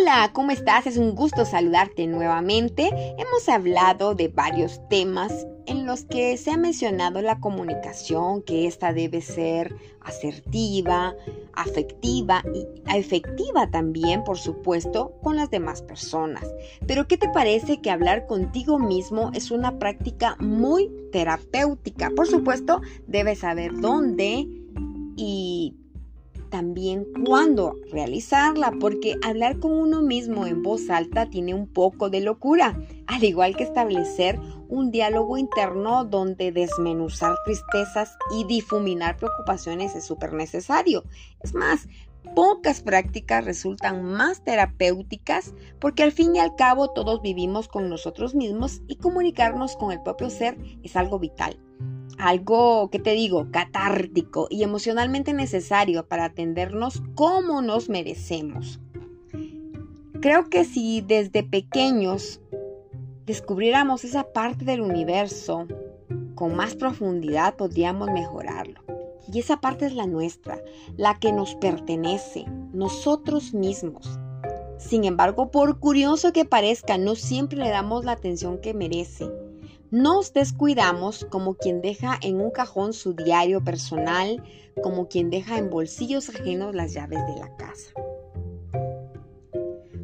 Hola, ¿cómo estás? Es un gusto saludarte nuevamente. Hemos hablado de varios temas en los que se ha mencionado la comunicación, que esta debe ser asertiva, afectiva y efectiva también, por supuesto, con las demás personas. Pero ¿qué te parece que hablar contigo mismo es una práctica muy terapéutica? Por supuesto, debes saber dónde y también cuándo realizarla, porque hablar con uno mismo en voz alta tiene un poco de locura, al igual que establecer un diálogo interno donde desmenuzar tristezas y difuminar preocupaciones es súper necesario. Es más, pocas prácticas resultan más terapéuticas porque al fin y al cabo todos vivimos con nosotros mismos y comunicarnos con el propio ser es algo vital algo, que te digo?, catártico y emocionalmente necesario para atendernos como nos merecemos. Creo que si desde pequeños descubriéramos esa parte del universo con más profundidad, podríamos mejorarlo. Y esa parte es la nuestra, la que nos pertenece, nosotros mismos. Sin embargo, por curioso que parezca, no siempre le damos la atención que merece nos descuidamos como quien deja en un cajón su diario personal, como quien deja en bolsillos ajenos las llaves de la casa.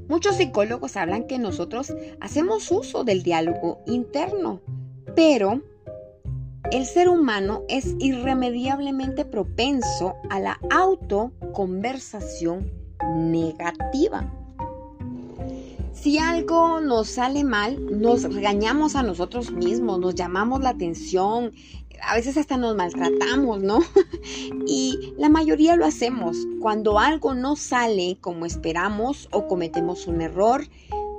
Muchos psicólogos hablan que nosotros hacemos uso del diálogo interno, pero el ser humano es irremediablemente propenso a la autoconversación negativa. Si algo nos sale mal, nos regañamos a nosotros mismos, nos llamamos la atención, a veces hasta nos maltratamos, ¿no? y la mayoría lo hacemos. Cuando algo no sale como esperamos o cometemos un error,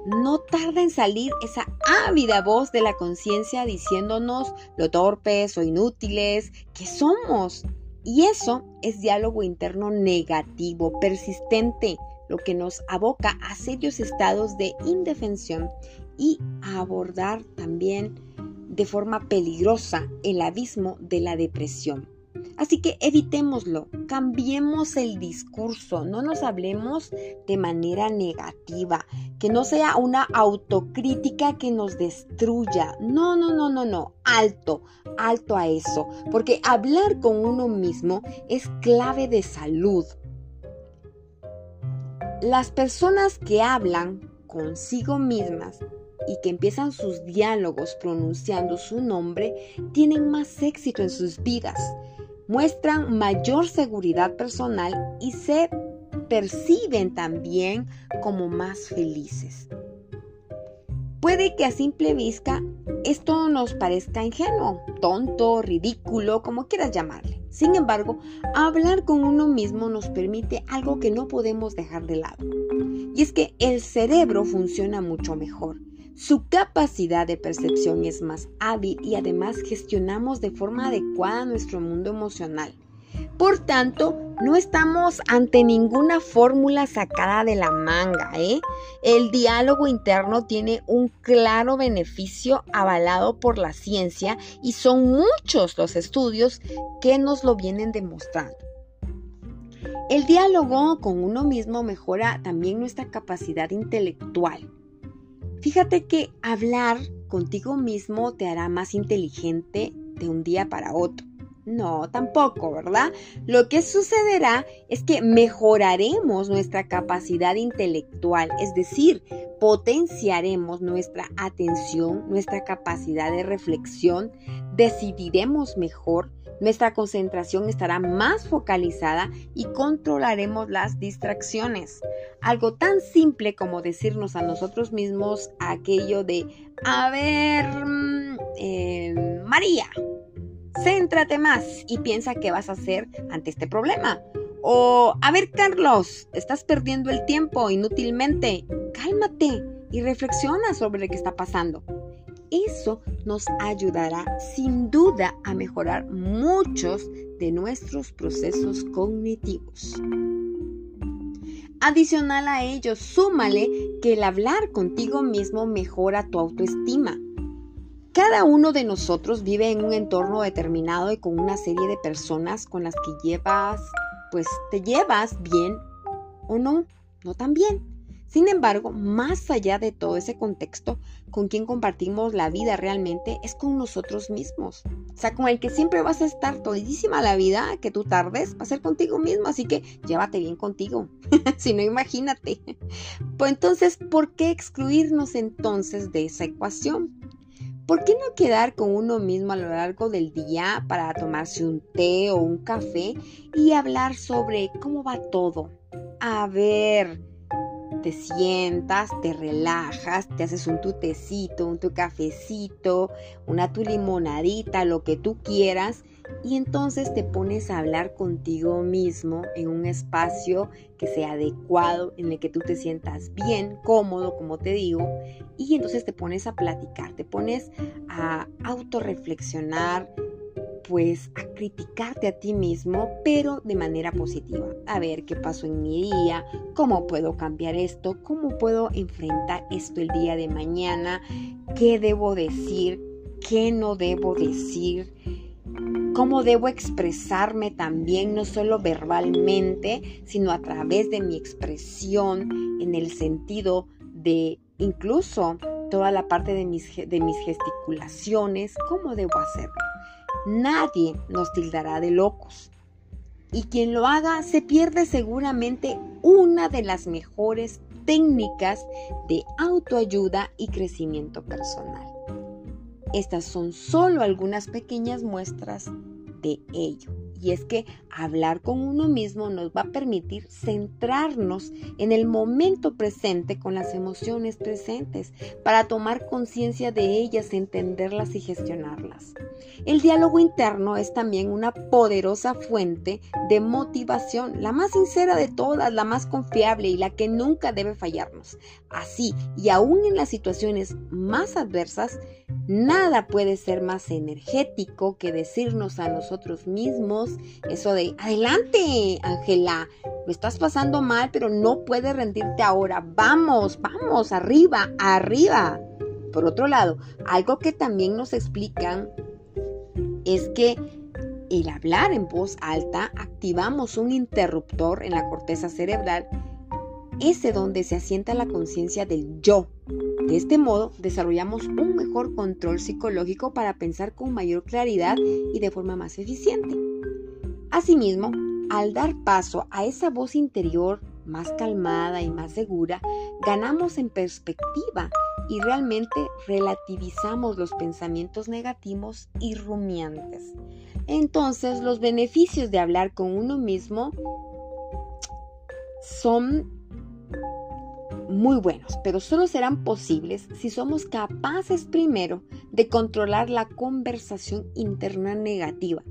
no tarda en salir esa ávida voz de la conciencia diciéndonos lo torpes o inútiles que somos. Y eso es diálogo interno negativo, persistente, lo que nos aboca a serios estados de indefensión y a abordar también de forma peligrosa el abismo de la depresión. Así que evitémoslo, cambiemos el discurso, no nos hablemos de manera negativa, que no sea una autocrítica que nos destruya. No, no, no, no, no, alto, alto a eso, porque hablar con uno mismo es clave de salud, las personas que hablan consigo mismas y que empiezan sus diálogos pronunciando su nombre tienen más éxito en sus vidas, muestran mayor seguridad personal y se perciben también como más felices. Puede que a simple vista esto nos parezca ingenuo, tonto, ridículo, como quieras llamarle. Sin embargo, hablar con uno mismo nos permite algo que no podemos dejar de lado. Y es que el cerebro funciona mucho mejor. Su capacidad de percepción es más hábil y además gestionamos de forma adecuada nuestro mundo emocional. Por tanto, no estamos ante ninguna fórmula sacada de la manga. ¿eh? El diálogo interno tiene un claro beneficio avalado por la ciencia y son muchos los estudios que nos lo vienen demostrando. El diálogo con uno mismo mejora también nuestra capacidad intelectual. Fíjate que hablar contigo mismo te hará más inteligente de un día para otro. No, tampoco, ¿verdad? Lo que sucederá es que mejoraremos nuestra capacidad intelectual, es decir, potenciaremos nuestra atención, nuestra capacidad de reflexión, decidiremos mejor, nuestra concentración estará más focalizada y controlaremos las distracciones. Algo tan simple como decirnos a nosotros mismos aquello de, a ver, mm, eh, María, Céntrate más y piensa qué vas a hacer ante este problema. O, a ver, Carlos, estás perdiendo el tiempo inútilmente. Cálmate y reflexiona sobre lo que está pasando. Eso nos ayudará sin duda a mejorar muchos de nuestros procesos cognitivos. Adicional a ello, súmale que el hablar contigo mismo mejora tu autoestima cada uno de nosotros vive en un entorno determinado y con una serie de personas con las que llevas, pues te llevas bien o no, no tan bien. Sin embargo, más allá de todo ese contexto, con quien compartimos la vida realmente es con nosotros mismos. O sea, con el que siempre vas a estar todísima la vida que tú tardes, va a ser contigo mismo, así que llévate bien contigo. si no, imagínate. Pues entonces, ¿por qué excluirnos entonces de esa ecuación? ¿Por qué no quedar con uno mismo a lo largo del día para tomarse un té o un café y hablar sobre cómo va todo? A ver, te sientas, te relajas, te haces un tu tecito, un tu cafecito, una tu limonadita, lo que tú quieras, y entonces te pones a hablar contigo mismo en un espacio que sea adecuado, en el que tú te sientas bien, cómodo, como te digo, y entonces te pones a platicar, te pones a autorreflexionar, pues a criticarte a ti mismo, pero de manera positiva. A ver qué pasó en mi día, cómo puedo cambiar esto, cómo puedo enfrentar esto el día de mañana, qué debo decir, qué no debo decir, cómo debo expresarme también, no solo verbalmente, sino a través de mi expresión, en el sentido de incluso toda la parte de mis, gesticulaciones, cómo debo hacerlo. Nadie nos tildará de locos. Y quien lo haga se pierde seguramente una de las mejores técnicas de autoayuda y crecimiento personal. Estas son solo algunas pequeñas muestras de ello. Y es que hablar con uno mismo nos va a permitir centrarnos en el momento presente con las emociones presentes para tomar conciencia de ellas, entenderlas y gestionarlas. El diálogo interno es también una poderosa fuente de motivación, la más sincera de todas, la más confiable y la que nunca debe fallarnos. Así, y aún en las situaciones más adversas, nada puede ser más energético que decirnos a nosotros mismos eso de, adelante, Ángela, lo estás pasando mal, pero no puedes rendirte ahora. Vamos, vamos, arriba, arriba. Por otro lado, algo que también nos explican es que el hablar en voz alta activamos un interruptor en la corteza cerebral, ese donde se asienta la conciencia del yo. De este modo, desarrollamos un mejor control psicológico para pensar con mayor claridad y de forma más eficiente. Asimismo, al dar paso a esa voz interior más calmada y más segura, ganamos en perspectiva y realmente relativizamos los pensamientos negativos y rumiantes. Entonces, los beneficios de hablar con uno mismo son muy buenos, pero solo serán posibles si somos capaces primero de controlar la conversación interna negativa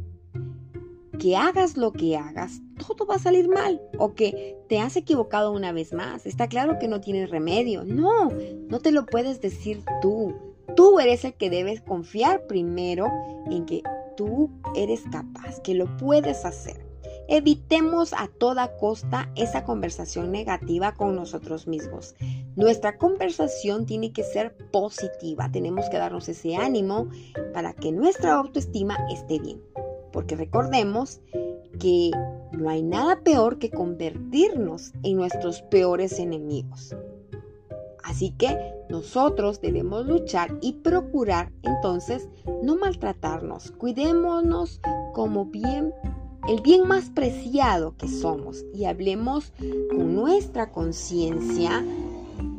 que hagas lo que hagas, todo va a salir mal o que te has equivocado una vez más. Está claro que no tienes remedio. No, no te lo puedes decir tú. Tú eres el que debes confiar primero en que tú eres capaz, que lo puedes hacer. Evitemos a toda costa esa conversación negativa con nosotros mismos. Nuestra conversación tiene que ser positiva. Tenemos que darnos ese ánimo para que nuestra autoestima esté bien porque recordemos que no hay nada peor que convertirnos en nuestros peores enemigos. Así que nosotros debemos luchar y procurar entonces no maltratarnos. Cuidémonos como bien el bien más preciado que somos y hablemos con nuestra conciencia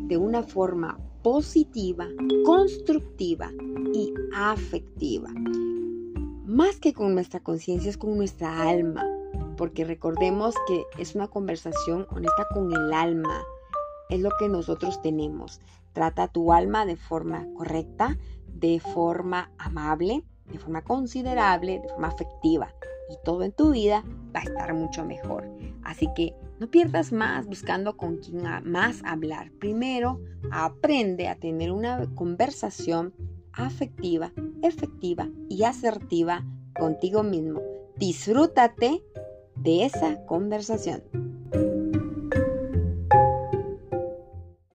de una forma positiva, constructiva y afectiva más que con nuestra conciencia, es con nuestra alma, porque recordemos que es una conversación honesta con el alma, es lo que nosotros tenemos. Trata tu alma de forma correcta, de forma amable, de forma considerable, de forma afectiva, y todo en tu vida va a estar mucho mejor. Así que no pierdas más buscando con quién más hablar. Primero, aprende a tener una conversación afectiva, efectiva y asertiva contigo mismo. Disfrútate de esa conversación.